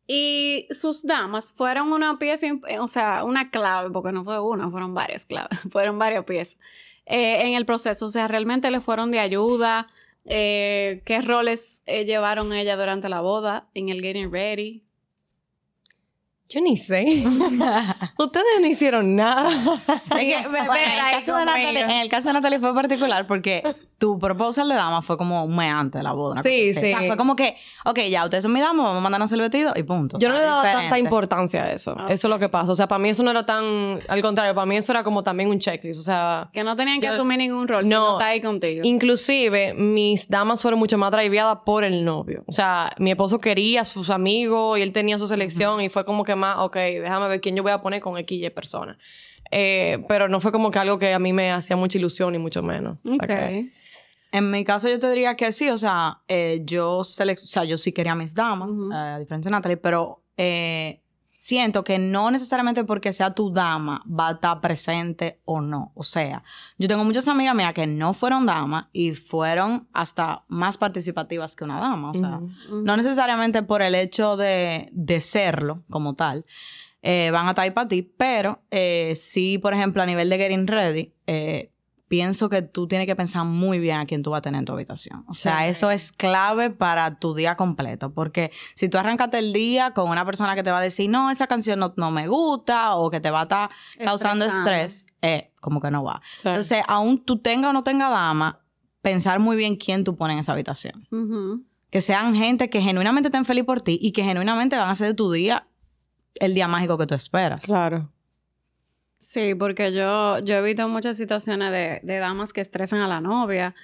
Y sus damas fueron una pieza, imp- o sea, una clave, porque no fue una, fueron varias claves, fueron varias piezas eh, en el proceso. O sea, realmente le fueron de ayuda. eh, ¿Qué roles eh, llevaron ella durante la boda en el Getting Ready? Yo ni sé. Ustedes no hicieron nada. En el caso de Natalie fue particular porque tu proposal de dama fue como un mes antes de la boda. Sí, así. O sea, sí. fue como que, ok, ya, ustedes son mi dama, vamos a mandarnos el vestido y punto. Yo no le daba tanta diferente. importancia a eso. Eso es lo que pasa. O sea, para mí eso no era tan... Al contrario, para mí eso era como también un checklist. O sea... Que no tenían que Yo- asumir ningún rol, No. no está ahí contigo. Inclusive, mis damas fueron mucho más driveadas por el novio. O sea, mi esposo quería a sus amigos y él tenía su selección y fue como que más, ok, déjame ver quién yo voy a poner con X y personas. Eh, pero no fue como que algo que a mí me hacía mucha ilusión, ni mucho menos. O sea Ok. que- En mi caso yo te diría que sí, o sea, eh, yo, selec- o sea, yo sí quería a mis damas, eh, a diferencia de Natalie, pero eh, siento que no necesariamente porque sea tu dama va a estar presente o no. O sea, yo tengo muchas amigas mías que no fueron damas y fueron hasta más participativas que una dama. O sea, no necesariamente por el hecho de, de serlo como tal, eh, van a estar ahí para ti, pero eh, sí, por ejemplo, a nivel de getting ready, eh, pienso que tú tienes que pensar muy bien a quién tú vas a tener en tu habitación. O sea, Sí. eso es clave para tu día completo, porque si tú arrancaste el día con una persona que te va a decir, no, esa canción no, no me gusta, o que te va a estar causando estrés, eh, como que no va. Sí. Entonces, aún tú tenga o no tenga dama, pensar muy bien quién tú pones en esa habitación que sean gente que genuinamente estén feliz por ti y que genuinamente van a hacer de tu día el día mágico que tú esperas. Claro. Sí, porque yo, yo he visto muchas situaciones de, de damas que estresan a la novia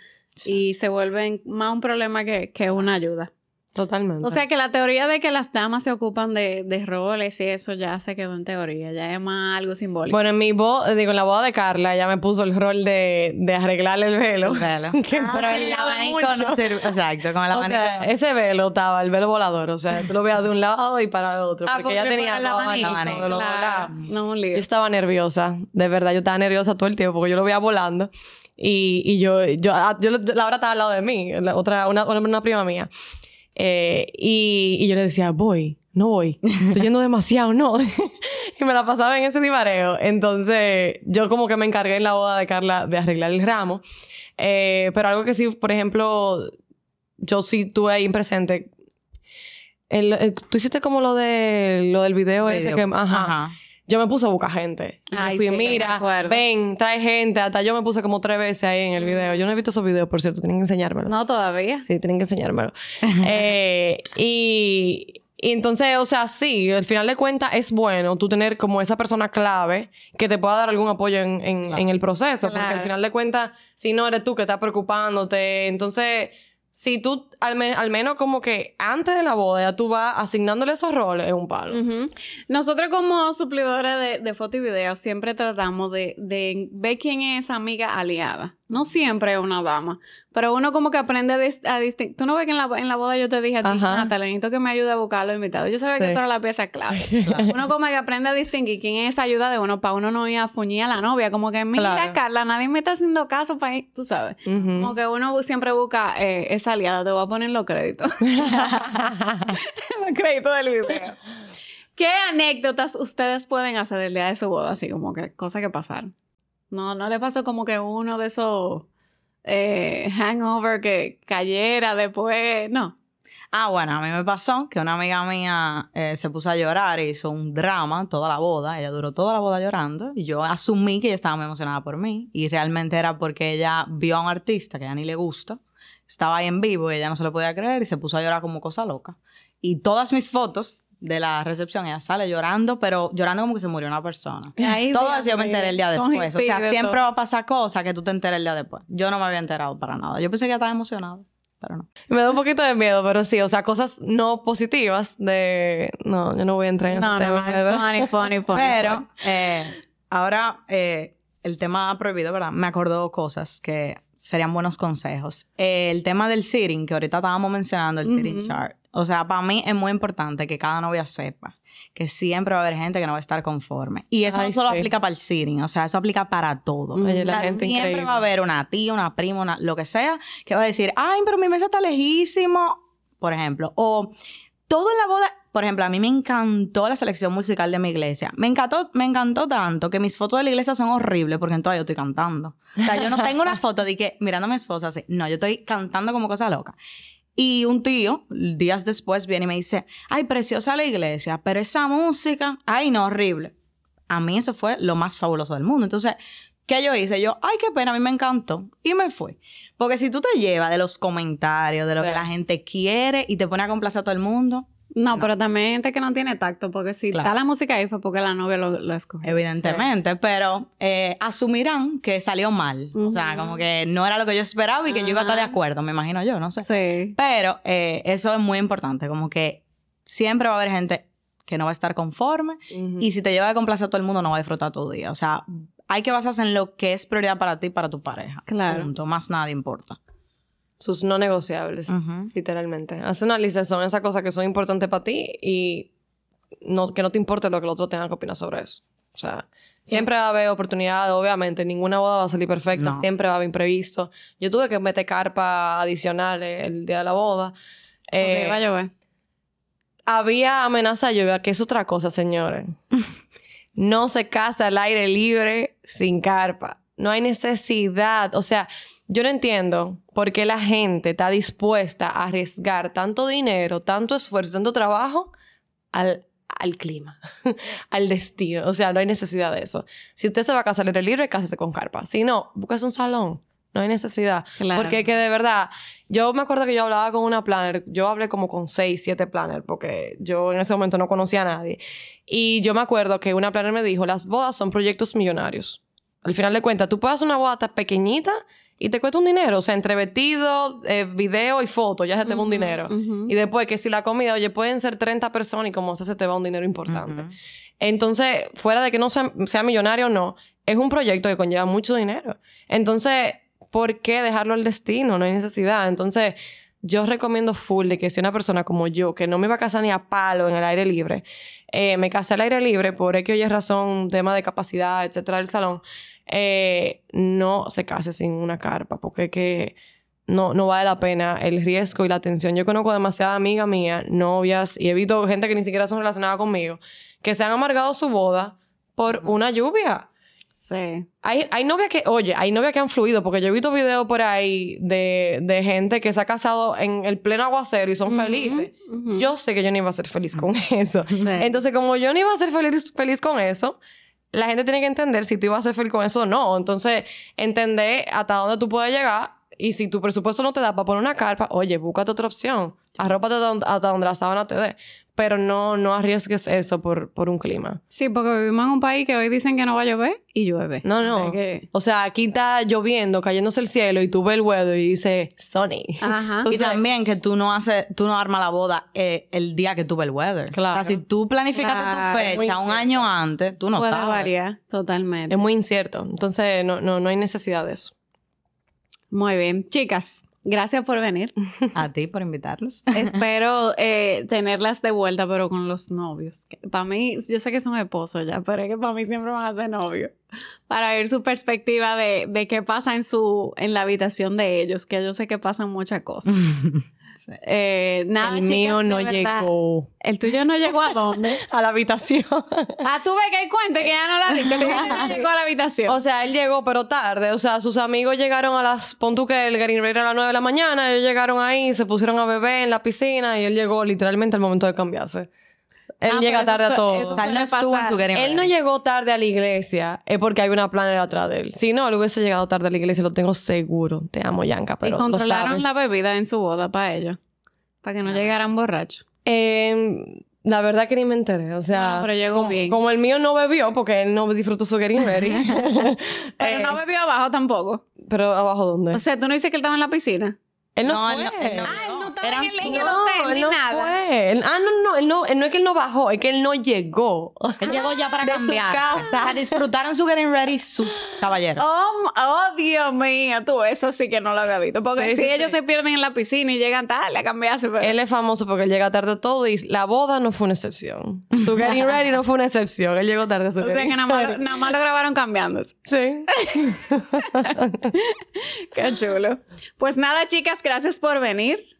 y se vuelven más un problema que, que una ayuda. Totalmente. O sea que la teoría de que las damas se ocupan de, de roles y eso ya se quedó en teoría, ya es más algo simbólico. Bueno, en mi boda, digo, en la boda de Carla, ella me puso el rol de, de arreglarle el velo. Velo. Que Pero el abanico mucho. no sirve. Exacto, con el O abanico. sea, ese velo estaba, el velo volador. O sea, tú lo veías de un lado y para el otro. Ah, porque ella porque tenía para el todo abanico. No, un lío. Yo estaba nerviosa, de verdad, yo estaba nerviosa todo el tiempo porque yo lo veía volando y, y yo, yo, ah, yo, la hora estaba al lado de mí, la otra, una, una prima mía. Eh, y, y yo le decía, voy, no voy, estoy yendo demasiado, no. y me la pasaba en ese divareo. Entonces, yo como que me encargué en la boda de Carla de arreglar el ramo. Eh, pero algo que sí, por ejemplo, yo sí tuve ahí presente. El- el- tú hiciste como lo de lo del video, ese que ajá, Ajá. Yo me puse a buscar gente. Y Ay, fui, sí, mira, ven, trae gente. Hasta yo me puse como tres veces ahí en el video. Yo no he visto esos videos, por cierto, tienen que enseñármelo. No, todavía. Sí, tienen que enseñármelo. Eh, y, y entonces, o sea, sí, al final de cuentas es bueno tú tener como esa persona clave que te pueda dar algún apoyo en, en- Claro. en el proceso. Porque al final de cuentas, si no eres tú que estás preocupándote, entonces si tú, al, al menos como que antes de la boda, tú vas asignándole esos roles, es un palo. Nosotros como suplidores de, de foto y video siempre tratamos de, de ver quién es amiga aliada. No siempre es una dama, pero uno como que aprende a, a distinguir. Tú no ves que en la, en la boda yo te dije a ti. Natalia, necesito que me ayude a buscar los invitados. Yo sabía que Sí. tú eras la pieza clave. Uno como que aprende a distinguir quién es esa ayuda de uno para uno no ir a fuñir a la novia. Como que, mira, Claro. Carla, nadie me está haciendo caso para ir, tú sabes. Como que uno siempre busca eh, esa aliada. Te voy a poner los créditos. los créditos del video. ¿Qué anécdotas ustedes pueden hacer del día de su boda? Así como que cosas que pasaron. No, no le pasó como que uno de esos eh, hangover que cayera después. No. Ah, bueno, a mí me pasó que una amiga mía eh, se puso a llorar e hizo un drama toda la boda. Ella duró toda la boda llorando y yo asumí que ella estaba muy emocionada por mí y realmente era porque ella vio a un artista que a ella ni le gusta, estaba ahí en vivo y ella no se lo podía creer y se puso a llorar como cosa loca. Y todas mis fotos de la recepción, ella sale llorando, pero llorando como que se murió una persona. Ay, Todo Dios eso yo me enteré el día después. O sea, siempre va a pasar cosas que tú te enteres el día después. Yo no me había enterado para nada. Yo pensé que estaba emocionada, pero no. Me da un poquito de miedo, pero sí, o sea, cosas no positivas de... No, yo no voy a entrar en No, ese no, tema, no. Funny, funny, funny. Pero eh, ahora eh, el tema prohibido, ¿verdad? Me acordó cosas que serían buenos consejos. Eh, el tema del sitting, que ahorita estábamos mencionando, el sitting Ujú. chart. O sea, para mí es muy importante que cada novia sepa que siempre va a haber gente que no va a estar conforme. Y eso Ay, no solo sí. aplica para el sitting, o sea, eso aplica para todo. Oye, la sea, gente siempre increíble. va a haber una tía, una prima, una, lo que sea, que va a decir, ay, pero mi mesa está lejísimo, por ejemplo. O todo en la boda, por ejemplo, a mí me encantó la selección musical de mi iglesia. Me encantó, me encantó tanto que mis fotos de la iglesia son horribles porque entonces yo estoy cantando. O sea, yo no tengo una foto de que mirando a mi esposa así. No, yo estoy cantando como cosa loca. Y un tío, días después, viene y me dice, ay, preciosa la iglesia, pero esa música, ay, no, horrible. A mí eso fue lo más fabuloso del mundo. Entonces, ¿qué yo hice? Yo, ay, qué pena, a mí me encantó. Y me fui. Porque si tú te llevas de los comentarios, de lo que la gente quiere y te pone a complacer a todo el mundo, No, pero también hay gente que no tiene tacto, porque si Claro. está la música ahí fue porque la novia lo, lo escogió. evidentemente, pero eh, asumirán que salió mal. O sea, como que no era lo que yo esperaba y que yo iba a estar de acuerdo, me imagino yo, no sé. Sí. Pero eh, eso es muy importante, como que siempre va a haber gente que no va a estar conforme y si te lleva de complacer a todo el mundo no va a disfrutar tu día. O sea, hay que basarse en lo que es prioridad para ti y para tu pareja. Claro. Punto. Más nada importa. Sus no negociables, literalmente. Haz una lista, son esas cosas que son importantes para ti y no, que no te importe lo que el otro tenga que opinar sobre eso. O sea, siempre va a haber oportunidades, obviamente. Ninguna boda va a salir perfecta, No. siempre va a haber imprevisto. Yo tuve que meter carpa adicional el día de la boda. Eh, va a llover. había amenaza de lluvia, que es otra cosa, señores. no se casa al aire libre sin carpa. No hay necesidad. O sea, yo no entiendo por qué la gente está dispuesta a arriesgar tanto dinero, tanto esfuerzo, tanto trabajo al, al clima, al destino. O sea, no hay necesidad de eso. Si usted se va a casar aire libre, cásese con carpa. Si no, búsquese un salón. No hay necesidad. Claro. Porque que de verdad, yo me acuerdo que yo hablaba con una planner, yo hablé como con seis, siete planners, porque yo en ese momento no conocía a nadie. Y yo me acuerdo que una planner me dijo, las bodas son proyectos millonarios. Al final de cuentas, tú puedes hacer una boda tan pequeñita y te cuesta un dinero. O sea, entre vestido, eh, video y foto, ya se te va un dinero. Y después que si la comida, oye, pueden ser 30 personas y como eso se te va un dinero importante. Entonces, fuera de que no sea, sea millonario o no, es un proyecto que conlleva mucho dinero. Entonces, ¿por qué dejarlo al destino? No hay necesidad. Entonces, yo recomiendo full de que si una persona como yo, que no me iba a casar ni a palo en el aire libre, eh, me casé al aire libre por X o Y razón, tema de capacidad, etcétera, del salón, eh, no se case sin una carpa, porque que no, no vale la pena el riesgo y la atención. Yo conozco demasiadas amigas mías, novias, y he visto gente que ni siquiera son relacionadas conmigo, que se han amargado su boda por una lluvia. Sí. Hay, hay novias que, oye, hay novias que han fluido, porque yo he visto videos por ahí de, de gente que se ha casado en el pleno aguacero y son felices. Yo sé que yo no iba a ser feliz con eso. Sí. Entonces, como yo no iba a ser feliz, feliz con eso, la gente tiene que entender si tú ibas a ser feliz con eso o no. Entonces, entender hasta dónde tú puedes llegar y si tu presupuesto no te da para poner una carpa, oye, búscate otra opción. Arrópate hasta donde- la sábana te dé. Pero no, no arriesgues eso por, por un clima. Sí, porque vivimos en un país que hoy dicen que no va a llover y llueve. No, no. O sea que- O sea, aquí está lloviendo, cayéndose el cielo y tú ves el weather y dice sunny. Ajá. Y también que tú no haces, tú no armas la boda eh, el día que tú ves el weather. Claro. O sea, si tú planificaste Claro, tu muy fecha un año antes, tú no Puede sabes. variar totalmente. Es muy incierto. Entonces, no, no, no hay necesidad de eso. Muy bien. Chicas, gracias por venir. A ti por invitarnos. Espero eh, tenerlas de vuelta, pero con los novios. Para mí, yo sé que son esposos ya, pero es que para mí siempre van a ser novios. Para ver su perspectiva de, de qué pasa en su en la habitación de ellos, que yo sé que pasan muchas cosas. Eh, nada, el chicas, mío no verdad. llegó ¿El tuyo no llegó a dónde? a la habitación. ah, tú ves que hay cuenta que ya no lo ha dicho, que ya no llegó a la habitación. o sea, él llegó, pero tarde. O sea, sus amigos llegaron a las... Pon tú que el getting ready era a las 9 de la mañana. Ellos llegaron ahí, se pusieron a beber en la piscina y él llegó literalmente al momento de cambiarse. Él Ah, llega pero eso tarde a todo. eso O sea, él no estuvo en su Él no llegó tarde a la iglesia, es porque hay una planera atrás de él. Si no, él hubiese llegado tarde a la iglesia, lo tengo seguro. Te amo, Yanka, y pero lo controlaron la bebida en su boda para ellos. Para que no llegaran borrachos. Eh, la verdad que ni me enteré, o sea... Ah, pero llegó como, bien. Como el mío no bebió, porque él no disfrutó su getting ready. Pero Eh, no bebió abajo tampoco. pero abajo, ¿dónde? O sea, tú no dices que él estaba en la piscina. él no, No, él fue. no- él no- Ah, él no estaba Eran en el, en su- el No, hotel él ni no nada. fue. Ah, no, no, él no, él no es que él no bajó, es que él no llegó. Él llegó ya para cambiar. O sea, disfrutaron su getting ready sus caballeros. Oh, oh, Dios mío, tú eso sí que no lo había visto. Porque Sí, si sí, ellos sí. se pierden en la piscina y llegan tarde a cambiarse. Pero... Él es famoso porque él llega tarde a todo y la boda no fue una excepción. Su getting ready no fue una excepción. Él llegó tarde a su o sea getting que nada más, nada más lo grabaron cambiándose. Sí. Qué chulo. Pues nada, chicas, gracias por venir.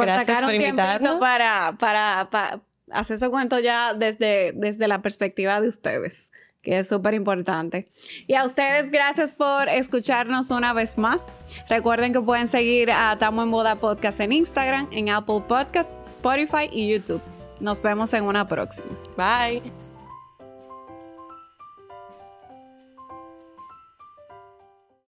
Por Gracias sacar un por tiempito para, para, para hacer su cuento ya desde, desde la perspectiva de ustedes, que es súper importante. Y a ustedes, gracias por escucharnos una vez más. Recuerden que pueden seguir a Tamo en Boda Podcast en Instagram, en Apple Podcast, Spotify y YouTube. Nos vemos en una próxima. Bye.